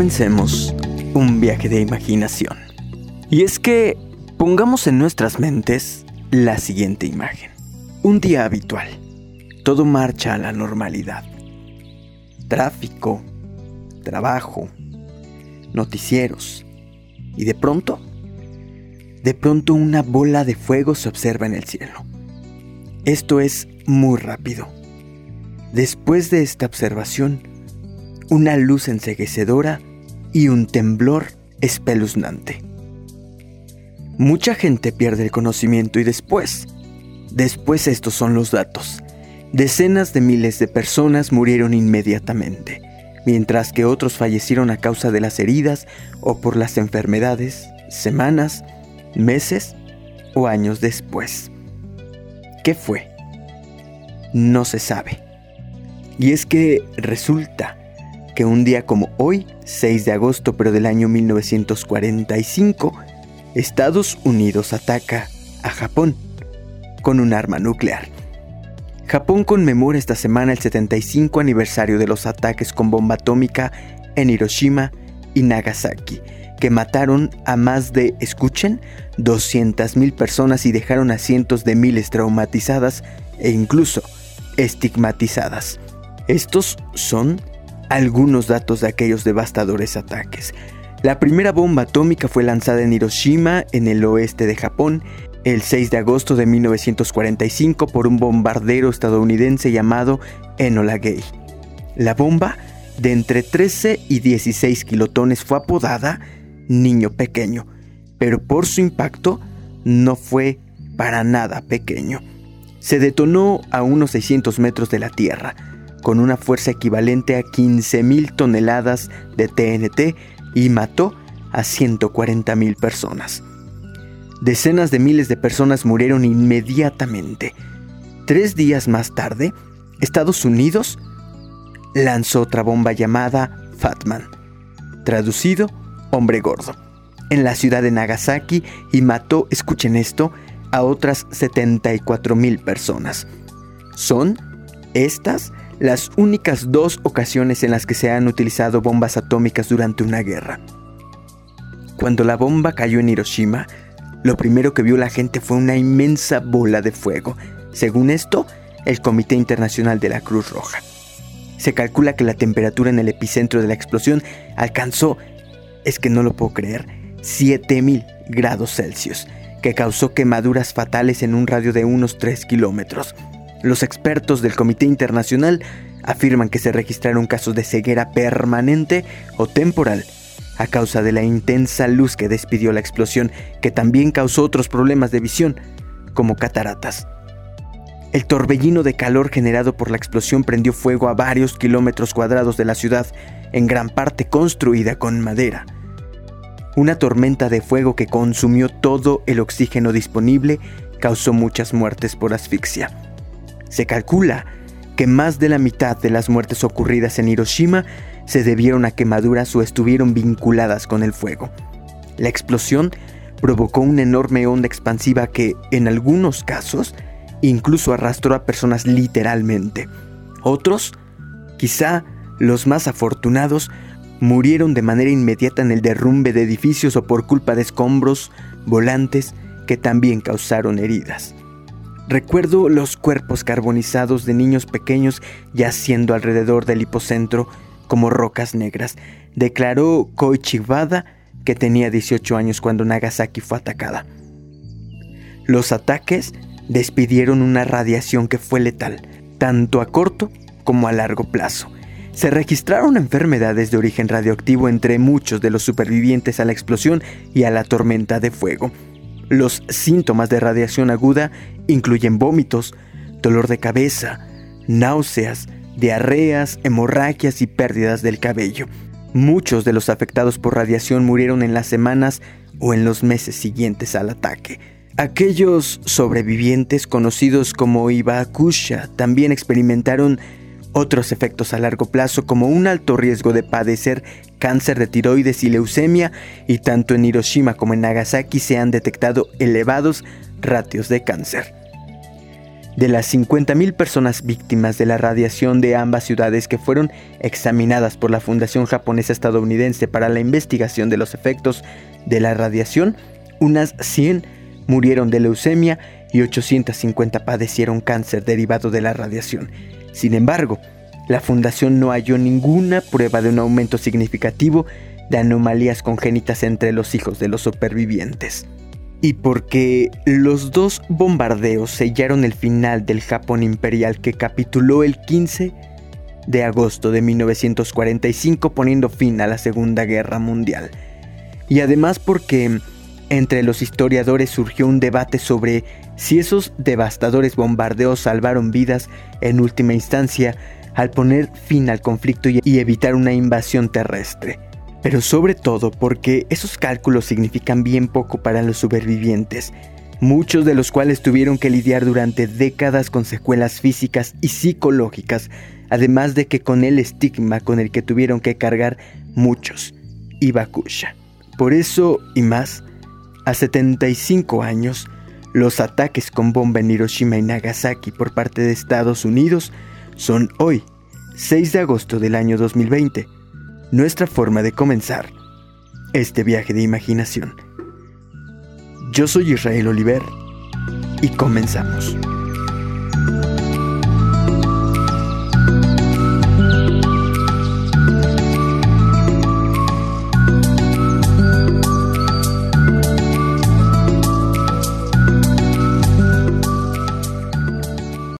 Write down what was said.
Comencemos un viaje de imaginación. Y es que pongamos en nuestras mentes la siguiente imagen. Un día habitual. Todo marcha a la normalidad. Tráfico, trabajo, noticieros. Y de pronto, de pronto una bola de fuego se observa en el cielo. Esto es muy rápido. Después de esta observación, una luz enseguecedora y un temblor espeluznante. Mucha gente pierde el conocimiento y después, después estos son los datos. Decenas de miles de personas murieron inmediatamente, mientras que otros fallecieron a causa de las heridas o por las enfermedades, semanas, meses o años después. ¿Qué fue? No se sabe. Y es que resulta que un día como hoy, 6 de agosto pero del año 1945, Estados Unidos ataca a Japón con un arma nuclear. Japón conmemora esta semana el 75 aniversario de los ataques con bomba atómica en Hiroshima y Nagasaki, que mataron a más de, escuchen, 200.000 personas y dejaron a cientos de miles traumatizadas e incluso estigmatizadas. Estos son algunos datos de aquellos devastadores ataques. La primera bomba atómica fue lanzada en Hiroshima, en el oeste de Japón, el 6 de agosto de 1945 por un bombardero estadounidense llamado Enola Gay. La bomba, de entre 13 y 16 kilotones, fue apodada Niño Pequeño, pero por su impacto no fue para nada pequeño. Se detonó a unos 600 metros de la Tierra, con una fuerza equivalente a 15.000 toneladas de TNT y mató a 140.000 personas. Decenas de miles de personas murieron inmediatamente. Tres días más tarde, Estados Unidos lanzó otra bomba llamada Fatman, traducido hombre gordo, en la ciudad de Nagasaki y mató, escuchen esto, a otras 74.000 personas. Son estas las únicas dos ocasiones en las que se han utilizado bombas atómicas durante una guerra. Cuando la bomba cayó en Hiroshima, lo primero que vio la gente fue una inmensa bola de fuego. Según esto, el Comité Internacional de la Cruz Roja. Se calcula que la temperatura en el epicentro de la explosión alcanzó, es que no lo puedo creer, 7000 grados Celsius, que causó quemaduras fatales en un radio de unos 3 kilómetros. Los expertos del Comité Internacional afirman que se registraron casos de ceguera permanente o temporal a causa de la intensa luz que despidió la explosión, que también causó otros problemas de visión, como cataratas. El torbellino de calor generado por la explosión prendió fuego a varios kilómetros cuadrados de la ciudad, en gran parte construida con madera. Una tormenta de fuego que consumió todo el oxígeno disponible causó muchas muertes por asfixia. Se calcula que más de la mitad de las muertes ocurridas en Hiroshima se debieron a quemaduras o estuvieron vinculadas con el fuego. La explosión provocó una enorme onda expansiva que, en algunos casos, incluso arrastró a personas literalmente. Otros, quizá los más afortunados, murieron de manera inmediata en el derrumbe de edificios o por culpa de escombros, volantes, que también causaron heridas. Recuerdo los cuerpos carbonizados de niños pequeños yaciendo alrededor del hipocentro como rocas negras, declaró Koichi Wada, que tenía 18 años cuando Nagasaki fue atacada. Los ataques despidieron una radiación que fue letal, tanto a corto como a largo plazo. Se registraron enfermedades de origen radioactivo entre muchos de los supervivientes a la explosión y a la tormenta de fuego. Los síntomas de radiación aguda incluyen vómitos, dolor de cabeza, náuseas, diarreas, hemorragias y pérdidas del cabello. Muchos de los afectados por radiación murieron en las semanas o en los meses siguientes al ataque. Aquellos sobrevivientes conocidos como Ibakusha también experimentaron otros efectos a largo plazo como un alto riesgo de padecer cáncer de tiroides y leucemia y tanto en Hiroshima como en Nagasaki se han detectado elevados ratios de cáncer. De las 50.000 personas víctimas de la radiación de ambas ciudades que fueron examinadas por la Fundación Japonesa Estadounidense para la investigación de los efectos de la radiación, unas 100 murieron de leucemia y 850 padecieron cáncer derivado de la radiación. Sin embargo, la fundación no halló ninguna prueba de un aumento significativo de anomalías congénitas entre los hijos de los supervivientes. Y porque los dos bombardeos sellaron el final del Japón imperial que capituló el 15 de agosto de 1945 poniendo fin a la Segunda Guerra Mundial. Y además porque entre los historiadores surgió un debate sobre si esos devastadores bombardeos salvaron vidas en última instancia al poner fin al conflicto y evitar una invasión terrestre. Pero sobre todo porque esos cálculos significan bien poco para los supervivientes, muchos de los cuales tuvieron que lidiar durante décadas con secuelas físicas y psicológicas, además de que con el estigma con el que tuvieron que cargar muchos, Ibakusha. Por eso y más, a 75 años, los ataques con bomba en Hiroshima y Nagasaki por parte de Estados Unidos son hoy, 6 de agosto del año 2020, nuestra forma de comenzar este viaje de imaginación. Yo soy Israel Oliver y comenzamos.